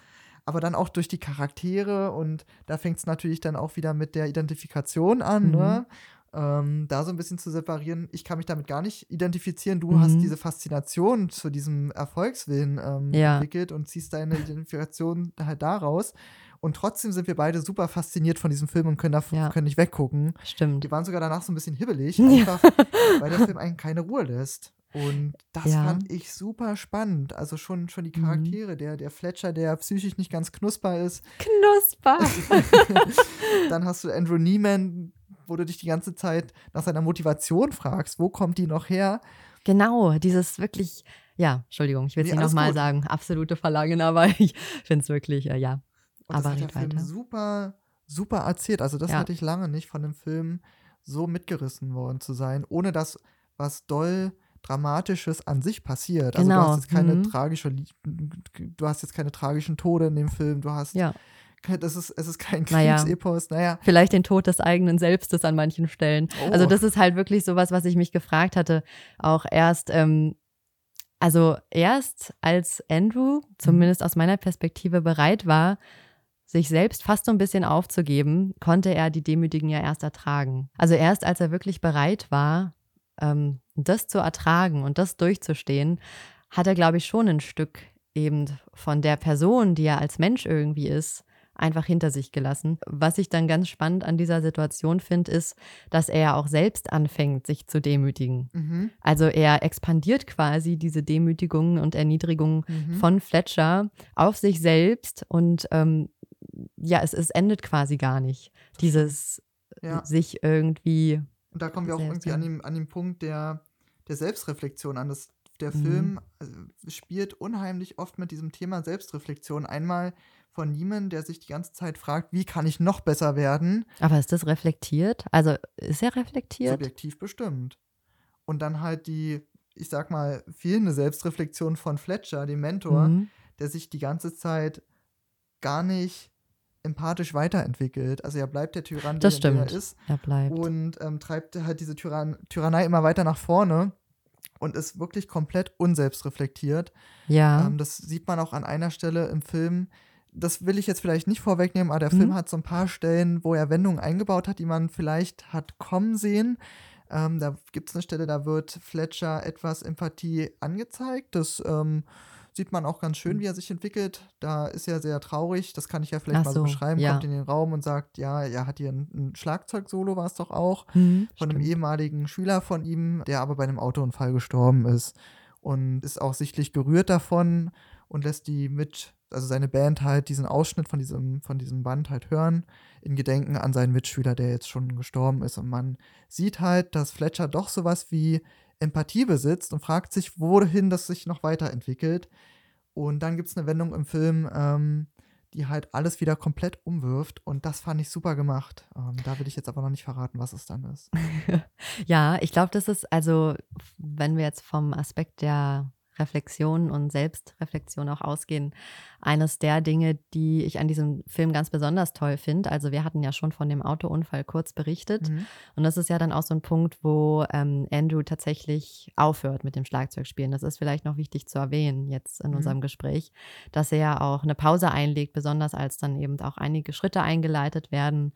Aber dann auch durch die Charaktere und da fängt es natürlich dann auch wieder mit der Identifikation an, Mhm. ne? Ähm, da so ein bisschen zu separieren. Ich kann mich damit gar nicht identifizieren. Du hast Mhm. diese Faszination zu diesem Erfolgswillen ähm, Ja. entwickelt und ziehst deine Identifikation halt daraus. Und trotzdem sind wir beide super fasziniert von diesem Film und können, da, Ja. können nicht weggucken. Stimmt. Die waren sogar danach so ein bisschen hibbelig, einfach weil der Film einen keine Ruhe lässt. Und das Ja. fand ich super spannend. Also schon, schon die Mhm. Charaktere, der, der Fletcher, der psychisch nicht ganz knusper ist. Knusper. Dann hast du Andrew Neiman, wo du dich die ganze Zeit nach seiner Motivation fragst, wo kommt die noch her? genau, dieses wirklich, ja, Entschuldigung, ich will es Nee, nicht nochmal sagen, absolute Verlangen, aber ich finde es wirklich, äh, ja. Und Aber das hat der Film super, super erzählt. Also das Ja. hatte ich lange nicht von dem Film so mitgerissen worden zu sein, ohne dass was doll Dramatisches an sich passiert. Also du Genau, hast jetzt keine mhm. tragische, du hast jetzt keine tragischen Tode in dem Film. Du hast, Ja, das ist, es ist kein Naja. Kriegsepos. Naja, vielleicht den Tod des eigenen Selbstes an manchen Stellen. Also Oh. das ist halt wirklich sowas, was ich mich gefragt hatte, auch erst, ähm, also erst als Andrew, zumindest aus meiner Perspektive, bereit war, sich selbst fast so ein bisschen aufzugeben, konnte er die Demütigen ja erst ertragen. Also erst als er wirklich bereit war, ähm, das zu ertragen und das durchzustehen, hat er, glaube ich, schon ein Stück eben von der Person, die er als Mensch irgendwie ist, einfach hinter sich gelassen. Was ich dann ganz spannend an dieser Situation finde, ist, dass er ja auch selbst anfängt, sich zu demütigen. mhm, Also er expandiert quasi diese Demütigungen und Erniedrigungen mhm. von Fletcher auf sich selbst und ähm, ja, es, es endet quasi gar nicht. Dieses ja. sich irgendwie, Und da kommen wir auch irgendwie an dem, an dem Punkt der, der Selbstreflexion an. Das, der Mhm. Film äh, spielt unheimlich oft mit diesem Thema Selbstreflexion. Einmal von niemandem, der sich die ganze Zeit fragt, wie kann ich noch besser werden? aber ist das reflektiert? Also ist er reflektiert? Subjektiv bestimmt. Und dann halt die, ich sag mal, fehlende Selbstreflexion von Fletcher, dem Mentor, Mhm. der sich die ganze Zeit gar nicht empathisch weiterentwickelt. Also er bleibt der Tyrann, Das der, er stimmt. ist. Er bleibt. und ähm, treibt halt diese Tyrann Tyrannei immer weiter nach vorne und ist wirklich komplett unselbstreflektiert. ja. Ähm, das sieht man auch an einer Stelle im Film. Das will ich jetzt vielleicht nicht vorwegnehmen, aber der mhm. Film hat so ein paar Stellen, wo er Wendungen eingebaut hat, die man vielleicht hat kommen sehen. Ähm, da gibt es eine Stelle, da wird Fletcher etwas Empathie angezeigt. Das ähm, sieht man auch ganz schön, mhm. wie er sich entwickelt. Da ist er sehr traurig, das kann ich ja vielleicht Ach mal so beschreiben. Ja. Kommt in den Raum und sagt, ja, er hat hier ein, ein Schlagzeugsolo, war es doch auch, mhm, von stimmt. einem ehemaligen Schüler von ihm, der aber bei einem Autounfall gestorben ist. Und ist auch sichtlich gerührt davon und lässt die mit, also seine Band halt diesen Ausschnitt von diesem, von diesem Band halt hören, in Gedenken an seinen Mitschüler, der jetzt schon gestorben ist. Und man sieht halt, dass Fletcher doch sowas wie Empathie besitzt und fragt sich, wohin das sich noch weiterentwickelt. Und dann gibt es eine Wendung im Film, ähm, die halt alles wieder komplett umwirft. Und das fand ich super gemacht. Ähm, da will ich jetzt aber noch nicht verraten, was es dann ist. ja, ich glaube, das ist also, wenn wir jetzt vom Aspekt der Reflexion und Selbstreflexion auch ausgehen, eines der Dinge, die ich an diesem Film ganz besonders toll finde. Also wir hatten ja schon von dem Autounfall kurz berichtet mhm. und das ist ja dann auch so ein Punkt, wo ähm, Andrew tatsächlich aufhört mit dem Schlagzeugspielen. Das ist vielleicht noch wichtig zu erwähnen jetzt in mhm. unserem Gespräch, dass er ja auch eine Pause einlegt, besonders als dann eben auch einige Schritte eingeleitet werden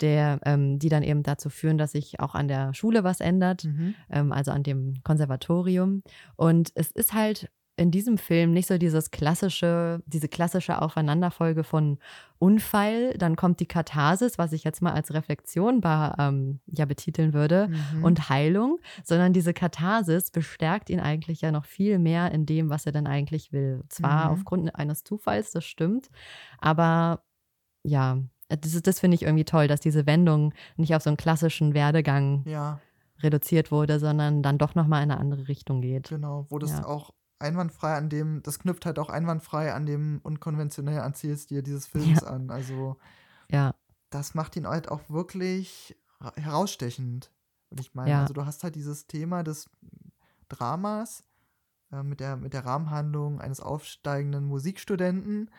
der, ähm, die dann eben dazu führen, dass sich auch an der Schule was ändert, mhm. ähm, also an dem Konservatorium. Und es ist halt in diesem Film nicht so dieses klassische, diese klassische Aufeinanderfolge von Unfall, dann kommt die Katharsis, was ich jetzt mal als Reflexion bei, ähm, ja betiteln würde, mhm. und Heilung, sondern diese Katharsis bestärkt ihn eigentlich ja noch viel mehr in dem, was er dann eigentlich will. Zwar mhm. aufgrund eines Zufalls, das stimmt, aber ja, das, das finde ich irgendwie toll, dass diese Wendung nicht auf so einen klassischen Werdegang ja. reduziert wurde, sondern dann doch nochmal in eine andere Richtung geht. Genau, wo das ja. auch einwandfrei an dem, das knüpft halt auch einwandfrei an dem unkonventionellen Erzählstil dieses Films ja. an. Also ja. das macht ihn halt auch wirklich herausstechend, würde ich meinen. Ja. Also du hast halt dieses Thema des Dramas äh, mit, der, mit der Rahmenhandlung eines aufsteigenden Musikstudenten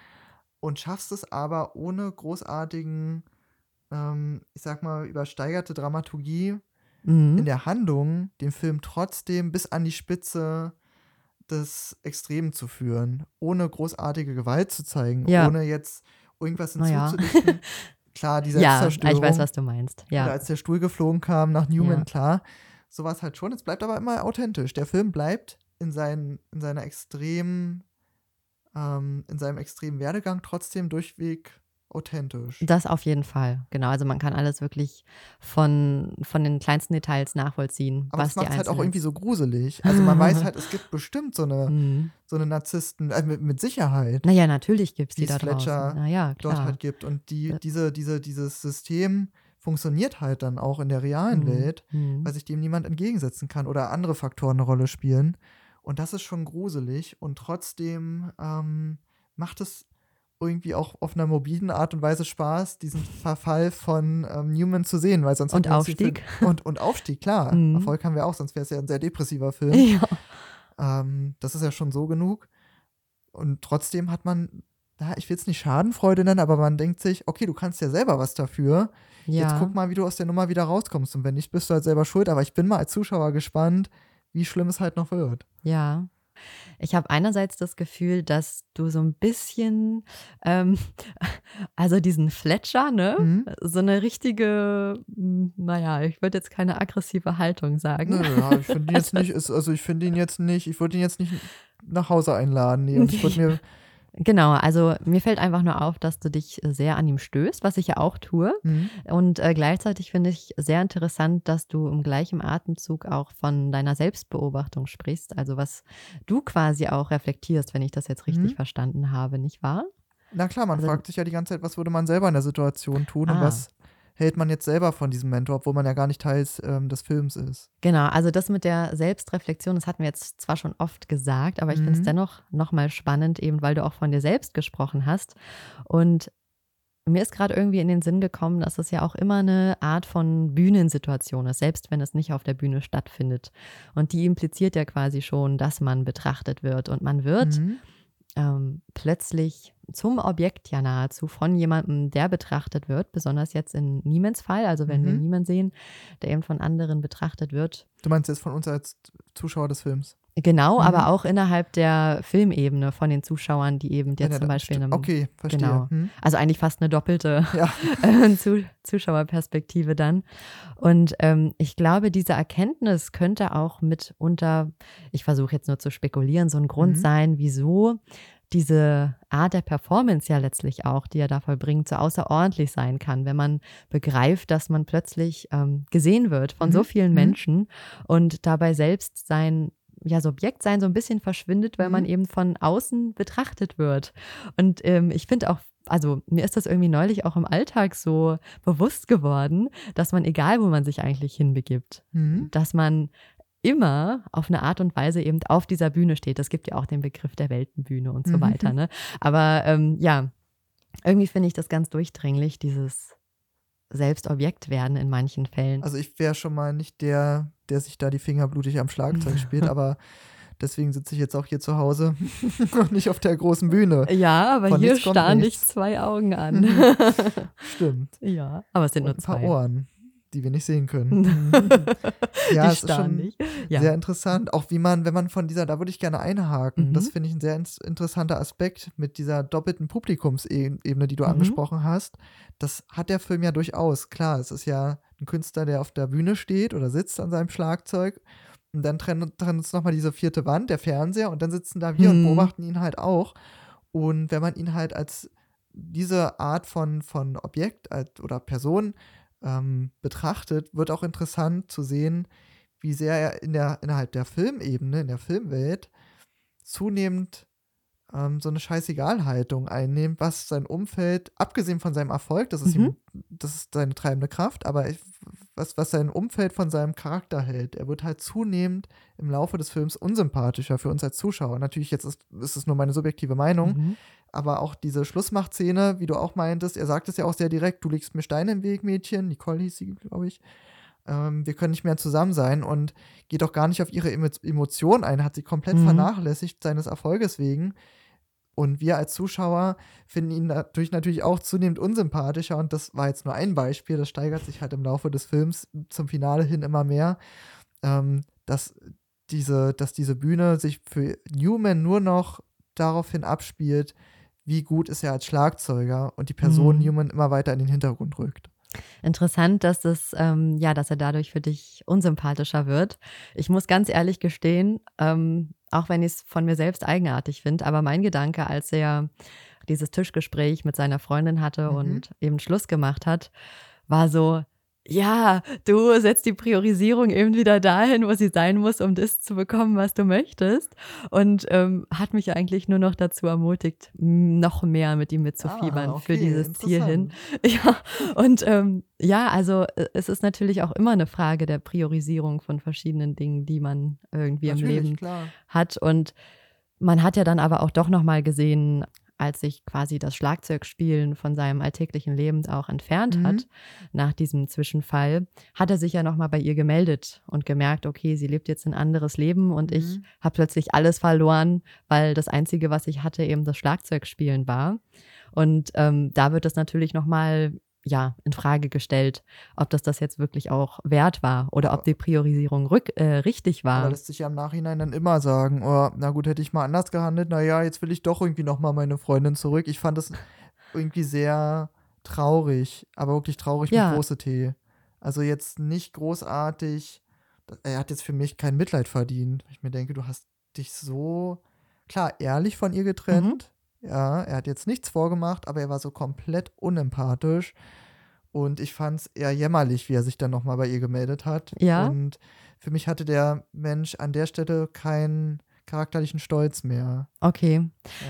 und schaffst es aber ohne großartigen, ähm, ich sag mal, übersteigerte Dramaturgie mhm. in der Handlung, den Film trotzdem bis an die Spitze des Extremen zu führen, ohne großartige Gewalt zu zeigen, ja. ohne jetzt irgendwas hinzuzudichten. Ja. klar, die Selbstzerstörung. Ja, ich weiß, was du meinst. Ja. als der Stuhl geflogen kam nach Newman, ja. klar. So war es halt schon. Es bleibt aber immer authentisch. Der Film bleibt in, seinen, in seiner extremen ähm, in seinem extremen Werdegang trotzdem durchweg authentisch. Das auf jeden Fall, genau. Also man kann alles wirklich von, von den kleinsten Details nachvollziehen. Aber was das macht es halt auch irgendwie so gruselig. Also man weiß halt, es gibt bestimmt so eine, mhm. so eine Narzissten, äh, mit, mit, Sicherheit. Naja, natürlich gibt es die da Fletcher draußen. Naja, dort halt gibt. Und die, diese, diese, dieses System funktioniert halt dann auch in der realen mhm. Welt, mhm. weil sich dem niemand entgegensetzen kann oder andere Faktoren eine Rolle spielen. Und das ist schon gruselig und trotzdem ähm, macht es irgendwie auch auf einer mobilen Art und Weise Spaß, diesen Verfall von ähm, Newman zu sehen, weil sonst und Aufstieg und, und Aufstieg, klar. Mhm. Erfolg haben wir auch, sonst wäre es ja ein sehr depressiver Film. Ja. Ähm, das ist ja schon so genug. Und trotzdem hat man, na, ich will es nicht Schadenfreude nennen, aber man denkt sich, okay, du kannst ja selber was dafür. Ja. Jetzt guck mal, wie du aus der Nummer wieder rauskommst. Und wenn nicht, bist du halt selber schuld. Aber ich bin mal als Zuschauer gespannt, wie schlimm es halt noch wird. Ja. Ich habe einerseits das Gefühl, dass du so ein bisschen, ähm, also diesen Fletcher, ne, mhm. so eine richtige, hm, naja, ich würde jetzt keine aggressive Haltung sagen. Naja, ich finde ihn jetzt nicht, also ich finde ihn jetzt nicht, ich würde ihn jetzt nicht nach Hause einladen. Nee, und ich würde mir Genau, also mir fällt einfach nur auf, dass du dich sehr an ihm stößt, was ich ja auch tue. Mhm. Und äh, gleichzeitig finde ich sehr interessant, dass du im gleichen Atemzug auch von deiner Selbstbeobachtung sprichst, also was du quasi auch reflektierst, wenn ich das jetzt richtig mhm. verstanden habe, nicht wahr? Na klar, man also, fragt sich ja die ganze Zeit, was würde man selber in der Situation tun ah. und was hält man jetzt selber von diesem Mentor, obwohl man ja gar nicht Teil ähm, des Films ist. Genau, also das mit der Selbstreflexion, das hatten wir jetzt zwar schon oft gesagt, aber ich mhm. finde es dennoch nochmal spannend, eben weil du auch von dir selbst gesprochen hast. Und mir ist gerade irgendwie in den Sinn gekommen, dass es ja auch immer eine Art von Bühnensituation ist, selbst wenn es nicht auf der Bühne stattfindet. Und die impliziert ja quasi schon, dass man betrachtet wird. Und man wird mhm. Ähm, plötzlich zum Objekt ja nahezu von jemandem, der betrachtet wird, besonders jetzt in Niemands Fall, also wenn mhm. wir niemanden sehen, der eben von anderen betrachtet wird. Du meinst jetzt von uns als Zuschauer des Films? Genau, Mhm. aber auch innerhalb der Filmebene von den Zuschauern, die eben jetzt ja, zum Beispiel einem, Okay, verstehe. genau. Hm? also eigentlich fast eine doppelte Ja. äh, Zu Zuschauerperspektive dann. Und ähm, ich glaube, diese Erkenntnis könnte auch mitunter, ich versuche jetzt nur zu spekulieren, so ein Grund Mhm. sein, wieso diese Art der Performance ja letztlich auch, die er da vollbringt, so außerordentlich sein kann, wenn man begreift, dass man plötzlich ähm, gesehen wird von so Mhm. vielen Mhm. Menschen und dabei selbst sein ja, Subjektsein so ein bisschen verschwindet, weil man Mhm. eben von außen betrachtet wird. Und ähm, ich finde auch, also mir ist das irgendwie neulich auch im Alltag so bewusst geworden, dass man, egal wo man sich eigentlich hinbegibt, Mhm. dass man immer auf eine Art und Weise eben auf dieser Bühne steht. Es gibt ja auch den Begriff der Weltenbühne und so Mhm. weiter. Ne? Aber ähm, ja, irgendwie finde ich das ganz durchdringlich, dieses Selbstobjekt werden in manchen Fällen. Also ich wäre schon mal nicht der, der sich da die Finger blutig am Schlagzeug spielt, aber deswegen sitze ich jetzt auch hier zu Hause und nicht auf der großen Bühne. ja, aber von hier starren dich zwei Augen an. Stimmt. ja, aber es sind Und nur ein paar zwei. Ohren, die wir nicht sehen können. Ja, Die ist schon dich. Ja. sehr interessant. Auch wie man, wenn man von dieser, da würde ich gerne einhaken. Das Mhm. finde ich ein sehr interessanter Aspekt mit dieser doppelten Publikumsebene, die du Mhm. angesprochen hast. Das hat der Film ja durchaus. Klar, es ist ja ein Künstler, der auf der Bühne steht oder sitzt an seinem Schlagzeug. Und dann trennt, trennt uns nochmal diese vierte Wand, der Fernseher, und dann sitzen da wir und Mhm. beobachten ihn halt auch. Und wenn man ihn halt als diese Art von, von Objekt als, oder Person ähm, betrachtet, wird auch interessant zu sehen, wie sehr er in der, innerhalb der Filmebene, in der Filmwelt, zunehmend ähm, so eine Scheißegal-Haltung einnimmt, was sein Umfeld, abgesehen von seinem Erfolg, das ist, Mhm. ihm, das ist seine treibende Kraft, aber ich, was, was sein Umfeld von seinem Charakter hält. Er wird halt zunehmend im Laufe des Films unsympathischer für uns als Zuschauer. Natürlich, jetzt ist, ist es nur meine subjektive Meinung, Mhm. Aber auch diese Schlussmachtszene, wie du auch meintest, er sagt es ja auch sehr direkt, du legst mir Steine im Weg, Mädchen, Nicole hieß sie, glaube ich. Ähm, wir können nicht mehr zusammen sein und geht auch gar nicht auf ihre Emo Emotionen ein, hat sie komplett Mhm. vernachlässigt seines Erfolges wegen. Und wir als Zuschauer finden ihn natürlich natürlich auch zunehmend unsympathischer und das war jetzt nur ein Beispiel, das steigert sich halt im Laufe des Films zum Finale hin immer mehr, ähm, dass diese, dass diese Bühne sich für Newman nur noch daraufhin abspielt, wie gut ist er als Schlagzeuger und die Person Mhm. Newman immer weiter in den Hintergrund rückt. Interessant, dass es, ähm, ja, dass er dadurch für dich unsympathischer wird. Ich muss ganz ehrlich gestehen, ähm, auch wenn ich es von mir selbst eigenartig finde, aber mein Gedanke, als er dieses Tischgespräch mit seiner Freundin hatte Mhm. und eben Schluss gemacht hat, war so, ja, du setzt die Priorisierung eben wieder dahin, wo sie sein muss, um das zu bekommen, was du möchtest. Und ähm, hat mich eigentlich nur noch dazu ermutigt, noch mehr mit ihm mitzufiebern Ah, für okay, dieses Ziel hin. Ja, und ähm, ja, also äh, es ist natürlich auch immer eine Frage der Priorisierung von verschiedenen Dingen, die man irgendwie im Natürlich, Leben klar. hat. Und man hat ja dann aber auch doch nochmal gesehen, als sich quasi das Schlagzeugspielen von seinem alltäglichen Leben auch entfernt Mhm. hat, nach diesem Zwischenfall, hat er sich ja nochmal bei ihr gemeldet und gemerkt, okay, sie lebt jetzt ein anderes Leben und ich Mhm. habe plötzlich alles verloren, weil das Einzige, was ich hatte, eben das Schlagzeugspielen war. Und ähm, da wird das natürlich nochmal ja, in Frage gestellt, ob das das jetzt wirklich auch wert war oder ob die Priorisierung rück, äh, richtig Aber war. lässt sich ja im Nachhinein dann immer sagen, oh, na gut, hätte ich mal anders gehandelt, naja, jetzt will ich doch irgendwie nochmal meine Freundin zurück. Ich fand das irgendwie sehr traurig, aber wirklich traurig Ja. mit große T. Also jetzt nicht großartig, er hat jetzt für mich kein Mitleid verdient. Ich mir denke, du hast dich so, klar, ehrlich von ihr getrennt. Ja, er hat jetzt nichts vorgemacht, aber er war so komplett unempathisch. Und ich fand es eher jämmerlich, wie er sich dann nochmal bei ihr gemeldet hat. Ja. Und für mich hatte der Mensch an der Stelle keinen charakterlichen Stolz mehr. Okay,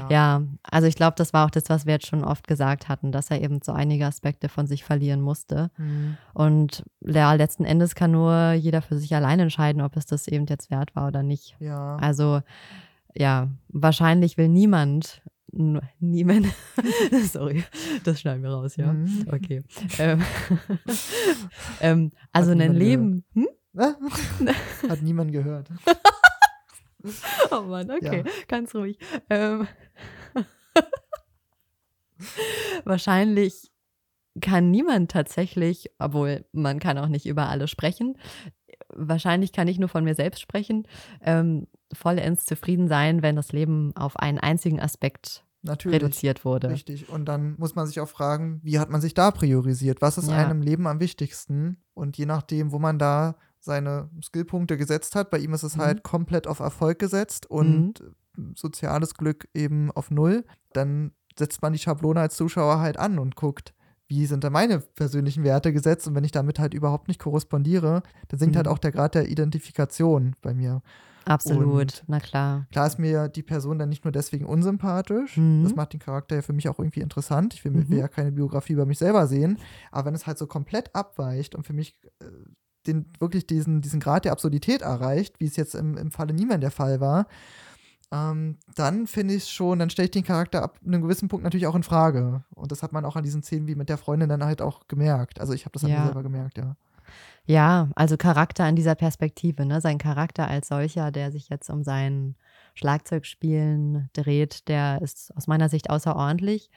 ja, also ich glaube, das war auch das, was wir jetzt schon oft gesagt hatten, dass er eben so einige Aspekte von sich verlieren musste. Hm. Und ja, letzten Endes kann nur jeder für sich allein entscheiden, ob es das eben jetzt wert war oder nicht. Ja. Also ja, wahrscheinlich will niemand, n- niemand, sorry, das schneiden wir raus, ja. Mhm. Okay. Ähm, ähm, also ein Leben. Hm? Hat niemand gehört. Oh Mann, okay, ganz ruhig. Ähm, wahrscheinlich kann niemand tatsächlich, obwohl man kann auch nicht über alle sprechen, wahrscheinlich kann ich nur von mir selbst sprechen, ähm, vollends zufrieden sein, wenn das Leben auf einen einzigen Aspekt Natürlich, reduziert wurde. Richtig. Und dann muss man sich auch fragen, wie hat man sich da priorisiert? Was ist ja. einem Leben am wichtigsten? Und je nachdem, wo man da seine Skillpunkte gesetzt hat, bei ihm ist es mhm. halt komplett auf Erfolg gesetzt und mhm. soziales Glück eben auf Null, dann setzt man die Schablone als Zuschauer halt an und guckt, wie sind da meine persönlichen Werte gesetzt und wenn ich damit halt überhaupt nicht korrespondiere, dann sinkt halt mhm. halt auch der Grad der Identifikation bei mir. Absolut, und na klar. Klar ist mir die Person dann nicht nur deswegen unsympathisch, mhm. das macht den Charakter ja für mich auch irgendwie interessant. Ich will, mhm. will ja keine Biografie über mich selber sehen, aber wenn es halt so komplett abweicht und für mich äh, den, wirklich diesen, diesen Grad der Absurdität erreicht, wie es jetzt im, im Falle Niemand der Fall war, ähm, dann finde ich es schon, dann stelle ich den Charakter ab einem gewissen Punkt natürlich auch in Frage. Und das hat man auch an diesen Szenen wie mit der Freundin dann halt auch gemerkt. Also ich habe das an ja. mir selber gemerkt, ja. Ja, also Charakter in dieser Perspektive, ne? Sein Charakter als solcher, der sich jetzt um sein Schlagzeugspielen dreht, der ist aus meiner Sicht außerordentlich.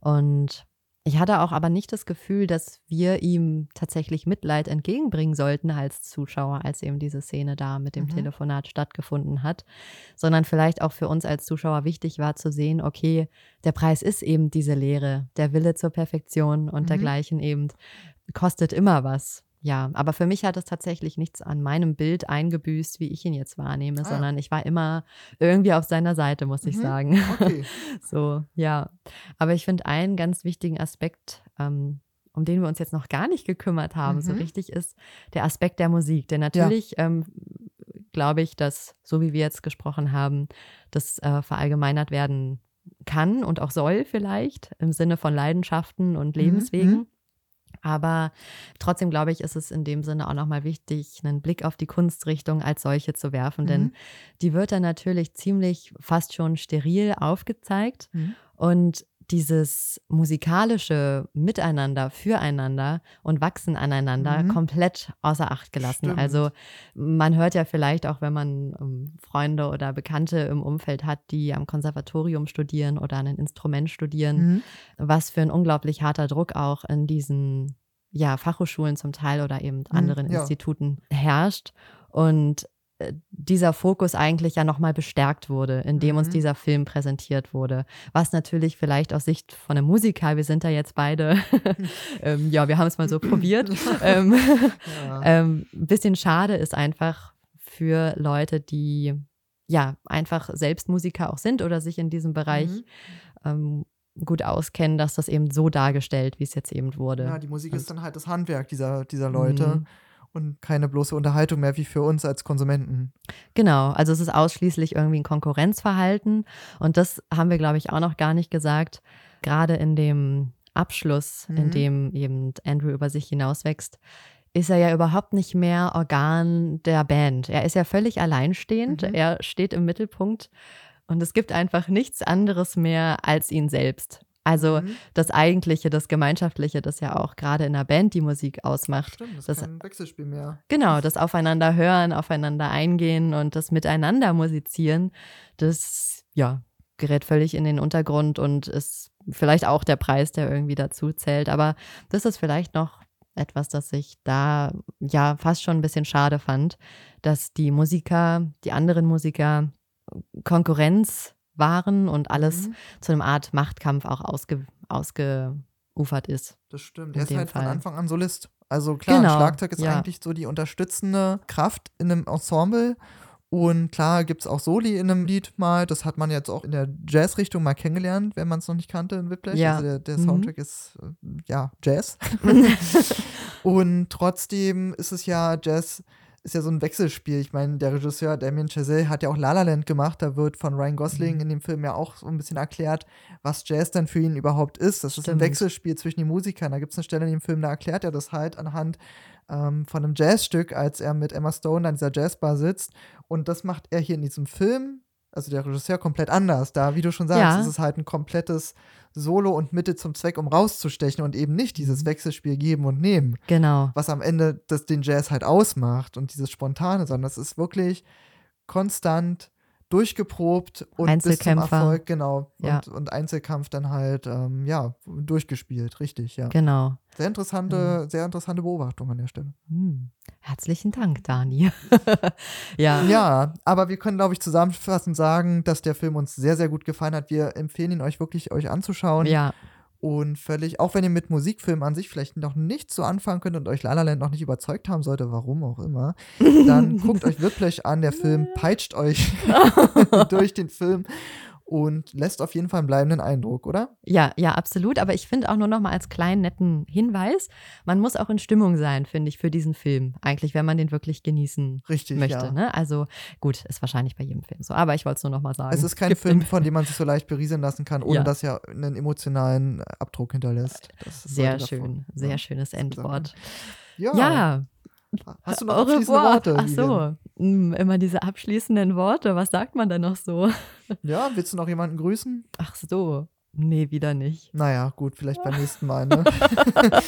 Und ich hatte auch aber nicht das Gefühl, dass wir ihm tatsächlich Mitleid entgegenbringen sollten als Zuschauer, als eben diese Szene da mit dem mhm. Telefonat stattgefunden hat, sondern vielleicht auch für uns als Zuschauer wichtig war zu sehen, okay, der Preis ist eben diese Lehre, der Wille zur Perfektion und mhm. dergleichen eben kostet immer was ja, aber für mich hat es tatsächlich nichts an meinem Bild eingebüßt, wie ich ihn jetzt wahrnehme, ah. sondern ich war immer irgendwie auf seiner Seite, muss ich mhm. sagen. Okay. so, ja. Aber ich finde einen ganz wichtigen Aspekt, ähm, um den wir uns jetzt noch gar nicht gekümmert haben, mhm. so richtig, ist der Aspekt der Musik. Denn natürlich ja. ähm, glaube ich, dass, so wie wir jetzt gesprochen haben, das äh, verallgemeinert werden kann und auch soll vielleicht im Sinne von Leidenschaften und mhm, Lebenswegen. Mhm. Aber trotzdem glaube ich, ist es in dem Sinne auch nochmal wichtig, einen Blick auf die Kunstrichtung als solche zu werfen, mhm. denn die wird dann natürlich ziemlich fast schon steril aufgezeigt. Mhm. Und dieses musikalische Miteinander, füreinander und Wachsen aneinander mhm. komplett außer Acht gelassen. Stimmt. Also man hört ja vielleicht auch, wenn man ähm, Freunde oder Bekannte im Umfeld hat, die am Konservatorium studieren oder ein Instrument studieren, mhm. was für ein unglaublich harter Druck auch in diesen ja, Fachhochschulen zum Teil oder eben mhm, anderen ja. Instituten herrscht. Und dieser Fokus eigentlich ja nochmal bestärkt wurde, indem mhm. uns dieser Film präsentiert wurde. Was natürlich vielleicht aus Sicht von einem Musiker, wir sind da jetzt beide, ähm, ja, wir haben es mal so probiert, ähm, ja. ähm, ein bisschen schade ist einfach für Leute, die ja einfach selbst Musiker auch sind oder sich in diesem Bereich mhm. Ähm, gut auskennen, dass das eben so dargestellt, wie es jetzt eben wurde. Ja, die Musik Und, ist dann halt das Handwerk dieser, dieser Leute. Und keine bloße Unterhaltung mehr wie für uns als Konsumenten. Genau, also es ist ausschließlich irgendwie ein Konkurrenzverhalten und das haben wir, glaube ich, auch noch gar nicht gesagt. Gerade in dem Abschluss, mhm. in dem eben Andrew über sich hinauswächst, ist er ja überhaupt nicht mehr Organ der Band. Er ist ja völlig alleinstehend, mhm. er steht im Mittelpunkt und es gibt einfach nichts anderes mehr als ihn selbst. Also mhm. das Eigentliche, das Gemeinschaftliche, das ja auch gerade in der Band die Musik ausmacht. Stimmt, das, das ist kein Wechselspiel mehr. Genau, das Aufeinander hören, aufeinander eingehen und das Miteinander musizieren, das ja gerät völlig in den Untergrund und ist vielleicht auch der Preis, der irgendwie dazu zählt. Aber das ist vielleicht noch etwas, das ich da ja fast schon ein bisschen schade fand, dass die Musiker, die anderen Musiker Konkurrenz waren und alles mhm. zu einer Art Machtkampf auch ausge, ausgeufert ist. Das stimmt. Er ist halt Fall. von Anfang an Solist. Also klar, genau. Schlagzeug ist ja. eigentlich so die unterstützende Kraft in einem Ensemble. Und klar gibt es auch Soli in einem Lied mal. Das hat man jetzt auch in der Jazz-Richtung mal kennengelernt, wenn man es noch nicht kannte in Whiplash. Ja. Also der, der mhm. Soundtrack ist äh, ja Jazz. und trotzdem ist es ja Jazz ist ja so ein Wechselspiel. Ich meine, der Regisseur Damien Chazelle hat ja auch La La Land gemacht. Da wird von Ryan Gosling mhm. in dem Film ja auch so ein bisschen erklärt, was Jazz dann für ihn überhaupt ist. Das Stimmt. ist ein Wechselspiel zwischen den Musikern. Da gibt es eine Stelle in dem Film, da erklärt er das halt anhand ähm, von einem Jazzstück, als er mit Emma Stone an dieser Jazzbar sitzt. Und das macht er hier in diesem Film also der Regisseur komplett anders. Da, wie du schon sagst, ja. ist es halt ein komplettes Solo und Mitte zum Zweck, um rauszustechen und eben nicht dieses mhm. Wechselspiel geben und nehmen. Genau. Was am Ende das, den Jazz halt ausmacht und dieses Spontane, sondern es ist wirklich konstant durchgeprobt und Einzelkämpfer. bis zum Erfolg, genau. Ja. Und, und Einzelkampf dann halt, ähm, ja, durchgespielt, richtig, ja. Genau. Sehr interessante, sehr interessante Beobachtung an der Stelle. Hm. Herzlichen Dank, Dani. ja. Ja, aber wir können, glaube ich, zusammenfassend sagen, dass der Film uns sehr, sehr gut gefallen hat. Wir empfehlen ihn euch wirklich, euch anzuschauen. Ja. Und völlig, auch wenn ihr mit Musikfilmen an sich vielleicht noch nichts so anfangen könnt und euch La La Land noch nicht überzeugt haben sollte, warum auch immer, dann guckt euch Whiplash an. Der Film peitscht euch durch den Film und lässt auf jeden Fall einen bleibenden Eindruck, oder? Ja, ja, absolut. Aber ich finde auch nur noch mal als kleinen netten Hinweis, man muss auch in Stimmung sein, finde ich, für diesen Film. Eigentlich, wenn man den wirklich genießen Richtig, möchte. ja. Ne? Also gut, ist wahrscheinlich bei jedem Film so. Aber ich wollte es nur noch mal sagen. Es ist kein Gibt Film, von dem man sich so leicht berieseln lassen kann, ohne Ja. dass er einen emotionalen Abdruck hinterlässt. Das Sehr sollte davon- schön, sehr ja. schönes Endwort. Ja. Ja, Hast du noch abschließende. Worte? Ach so, Hm, immer diese abschließenden Worte. Was sagt man denn noch so? Ja, willst du noch jemanden grüßen? Ach so, nee, wieder nicht. Naja, gut, vielleicht beim nächsten Mal, ne?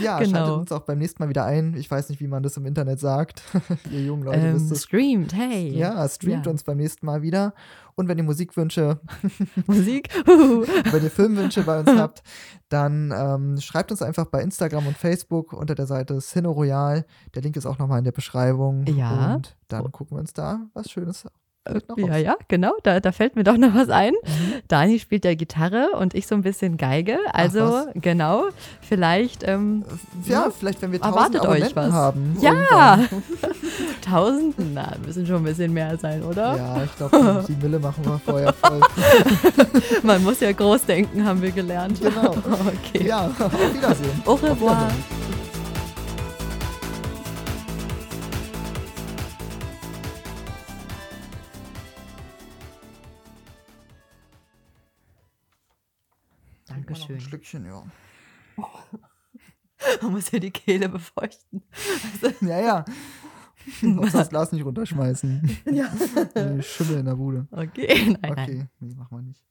ja, Genau. schaltet uns auch beim nächsten Mal wieder ein. Ich weiß nicht, wie man das im Internet sagt. ihr jungen Leute Ähm, wisst es. streamt, hey. Ja, streamt Ja. uns beim nächsten Mal wieder. Und wenn ihr Musikwünsche, Musik. wenn ihr Filmwünsche bei uns habt, dann ähm, schreibt uns einfach bei Instagram und Facebook unter der Seite Cine Royal. Der Link ist auch nochmal in der Beschreibung. Ja. Und dann gucken wir uns da was Schönes Ja, raus. ja, genau, da, da fällt mir doch noch was ein. Mhm. Dani spielt ja Gitarre und ich so ein bisschen Geige. Also, genau, vielleicht ähm, Ja, Ja, vielleicht, wenn wir tausend erwartet euch was. haben. Ja. Tausenden, na, müssen schon ein bisschen mehr sein, oder? Ja, ich glaube, die Mille machen wir vorher voll. Man muss ja groß denken, haben wir gelernt. Genau. okay. Ja, auf Wiedersehen. Au Auf revoir. Wiedersehen. Noch Dankeschön. ein Schlückchen, ja. Man muss ja die Kehle befeuchten. Ja, ja. Muss das Glas nicht runterschmeißen. ja. Schimmel in der Bude. Okay, nein, nein. Okay, nee, machen wir nicht.